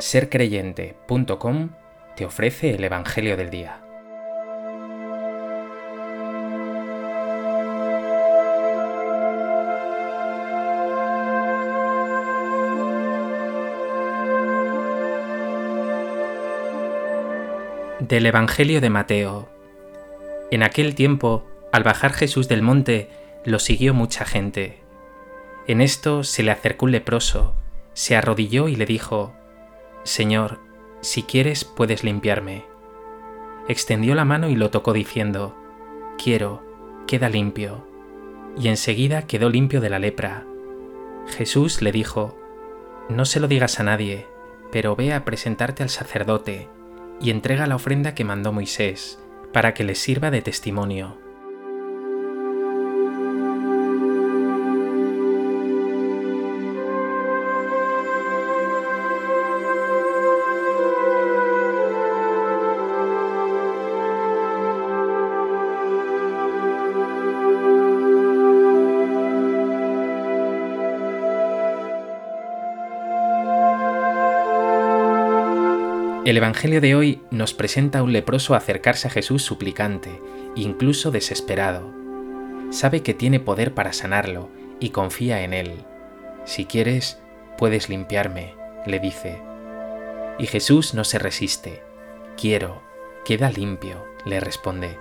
sercreyente.com te ofrece el Evangelio del Día. Del Evangelio de Mateo. En aquel tiempo, al bajar Jesús del monte, lo siguió mucha gente. En esto se le acercó un leproso, se arrodilló y le dijo, Señor, si quieres puedes limpiarme. Extendió la mano y lo tocó diciendo, Quiero, queda limpio. Y enseguida quedó limpio de la lepra. Jesús le dijo, No se lo digas a nadie, pero ve a presentarte al sacerdote y entrega la ofrenda que mandó Moisés, para que les sirva de testimonio. El Evangelio de hoy nos presenta a un leproso acercarse a Jesús suplicante, incluso desesperado. Sabe que tiene poder para sanarlo y confía en él. Si quieres, puedes limpiarme, le dice. Y Jesús no se resiste. Quiero, queda limpio, le responde.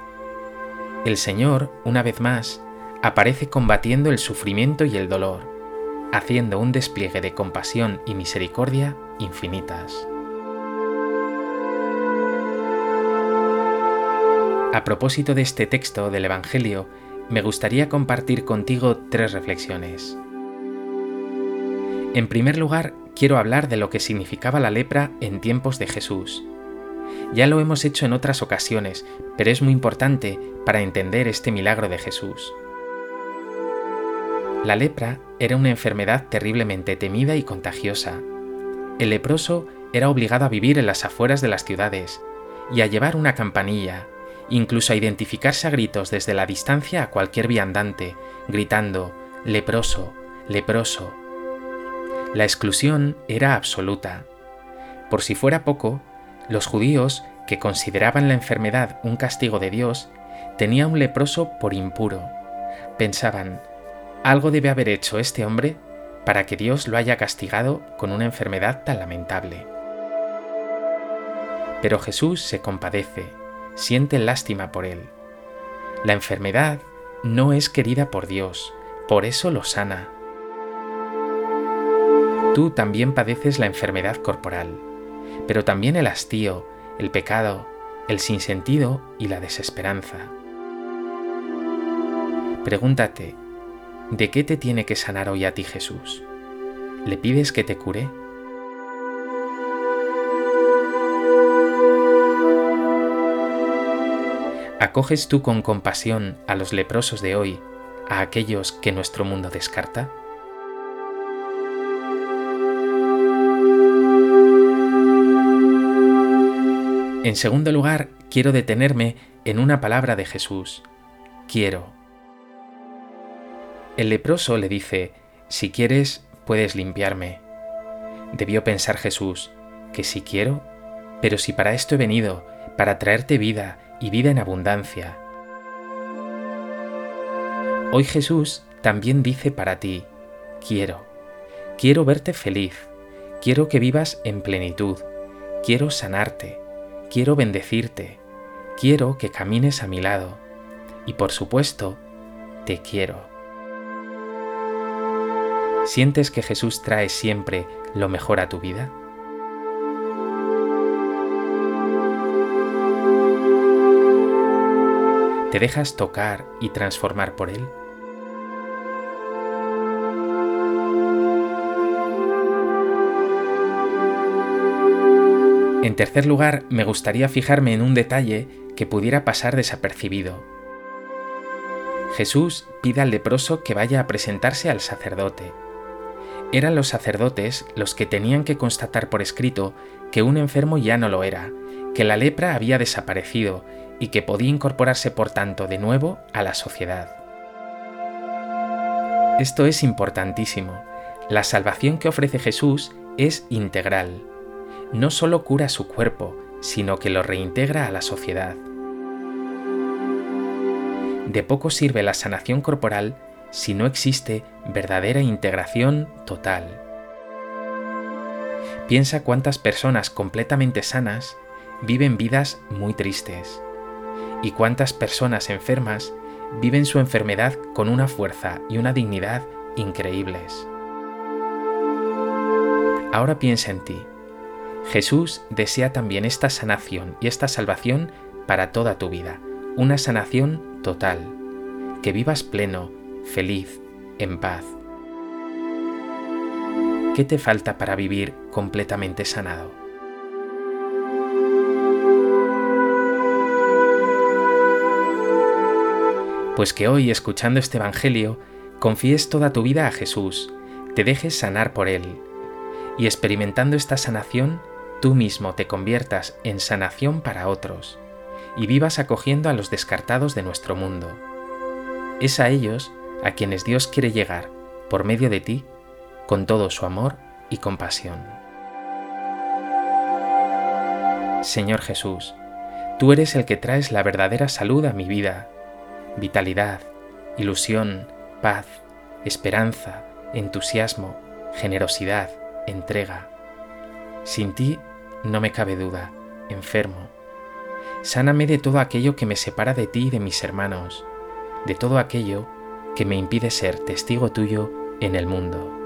El Señor, una vez más, aparece combatiendo el sufrimiento y el dolor, haciendo un despliegue de compasión y misericordia infinitas. A propósito de este texto del Evangelio, me gustaría compartir contigo tres reflexiones. En primer lugar, quiero hablar de lo que significaba la lepra en tiempos de Jesús. Ya lo hemos hecho en otras ocasiones, pero es muy importante para entender este milagro de Jesús. La lepra era una enfermedad terriblemente temida y contagiosa. El leproso era obligado a vivir en las afueras de las ciudades y a llevar una campanilla, incluso a identificarse a gritos desde la distancia a cualquier viandante, gritando, leproso, leproso. La exclusión era absoluta. Por si fuera poco, los judíos, que consideraban la enfermedad un castigo de Dios, tenían un leproso por impuro. Pensaban, algo debe haber hecho este hombre para que Dios lo haya castigado con una enfermedad tan lamentable. Pero Jesús se compadece siente lástima por él. La enfermedad no es querida por Dios, por eso lo sana. Tú también padeces la enfermedad corporal, pero también el hastío, el pecado, el sinsentido y la desesperanza. Pregúntate, ¿de qué te tiene que sanar hoy a ti Jesús? ¿Le pides que te cure? ¿Acoges tú con compasión a los leprosos de hoy, a aquellos que nuestro mundo descarta? En segundo lugar, quiero detenerme en una palabra de Jesús. Quiero. El leproso le dice, si quieres, puedes limpiarme. Debió pensar Jesús, que si quiero, pero si para esto he venido, para traerte vida y vida en abundancia. Hoy Jesús también dice para ti, quiero, quiero verte feliz, quiero que vivas en plenitud, quiero sanarte, quiero bendecirte, quiero que camines a mi lado y por supuesto, te quiero. ¿Sientes que Jesús trae siempre lo mejor a tu vida? ¿Te dejas tocar y transformar por Él? En tercer lugar, me gustaría fijarme en un detalle que pudiera pasar desapercibido. Jesús pide al leproso que vaya a presentarse al sacerdote. Eran los sacerdotes los que tenían que constatar por escrito que un enfermo ya no lo era, que la lepra había desaparecido y que podía incorporarse por tanto de nuevo a la sociedad. Esto es importantísimo. La salvación que ofrece Jesús es integral. no solo cura su cuerpo, sino que lo reintegra a la sociedad. De poco sirve la sanación corporal si no existe verdadera integración total. Piensa cuántas personas completamente sanas viven vidas muy tristes y cuántas personas enfermas viven su enfermedad con una fuerza y una dignidad increíbles. Ahora piensa en ti. Jesús desea también esta sanación y esta salvación para toda tu vida, una sanación total, que vivas pleno, feliz, en paz. ¿Qué te falta para vivir completamente sanado? Pues que hoy, escuchando este Evangelio, confíes toda tu vida a Jesús, te dejes sanar por Él, y experimentando esta sanación, tú mismo te conviertas en sanación para otros, y vivas acogiendo a los descartados de nuestro mundo. Es a ellos a quienes Dios quiere llegar, por medio de ti, con todo su amor y compasión. Señor Jesús, tú eres el que traes la verdadera salud a mi vida, vitalidad, ilusión, paz, esperanza, entusiasmo, generosidad, entrega. Sin ti no me cabe duda, enfermo. Sáname de todo aquello que me separa de ti y de mis hermanos, de todo aquello que me impide ser testigo tuyo en el mundo.